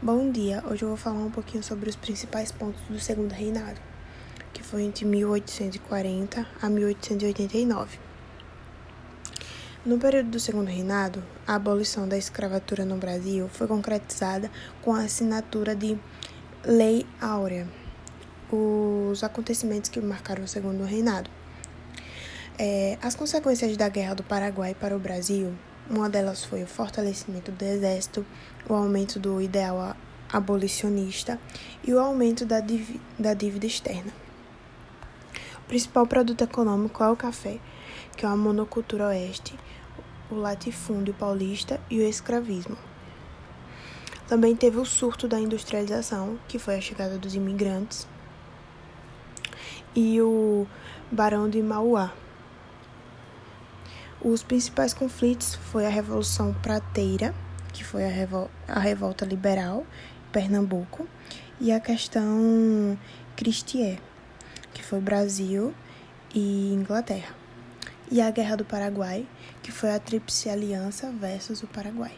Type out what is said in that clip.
Bom dia, hoje eu vou falar um pouquinho sobre os principais pontos do Segundo Reinado, que foi entre 1840 a 1889. No período do Segundo Reinado, a abolição da escravatura no Brasil foi concretizada com a assinatura de Lei Áurea, os acontecimentos que marcaram o Segundo Reinado. É, as consequências da Guerra do Paraguai para o Brasil uma delas foi o fortalecimento do exército, o aumento do ideal abolicionista e o aumento da, da dívida externa. O principal produto econômico é o café, que é a monocultura oeste, o latifúndio paulista e o escravismo. Também teve o surto da industrialização, que foi a chegada dos imigrantes, e o Barão de Mauá, os principais conflitos foi a Revolução Prateira, que foi a, revol a revolta liberal em Pernambuco, e a questão Cristié, que foi Brasil e Inglaterra, e a Guerra do Paraguai, que foi a Tríplice Aliança versus o Paraguai.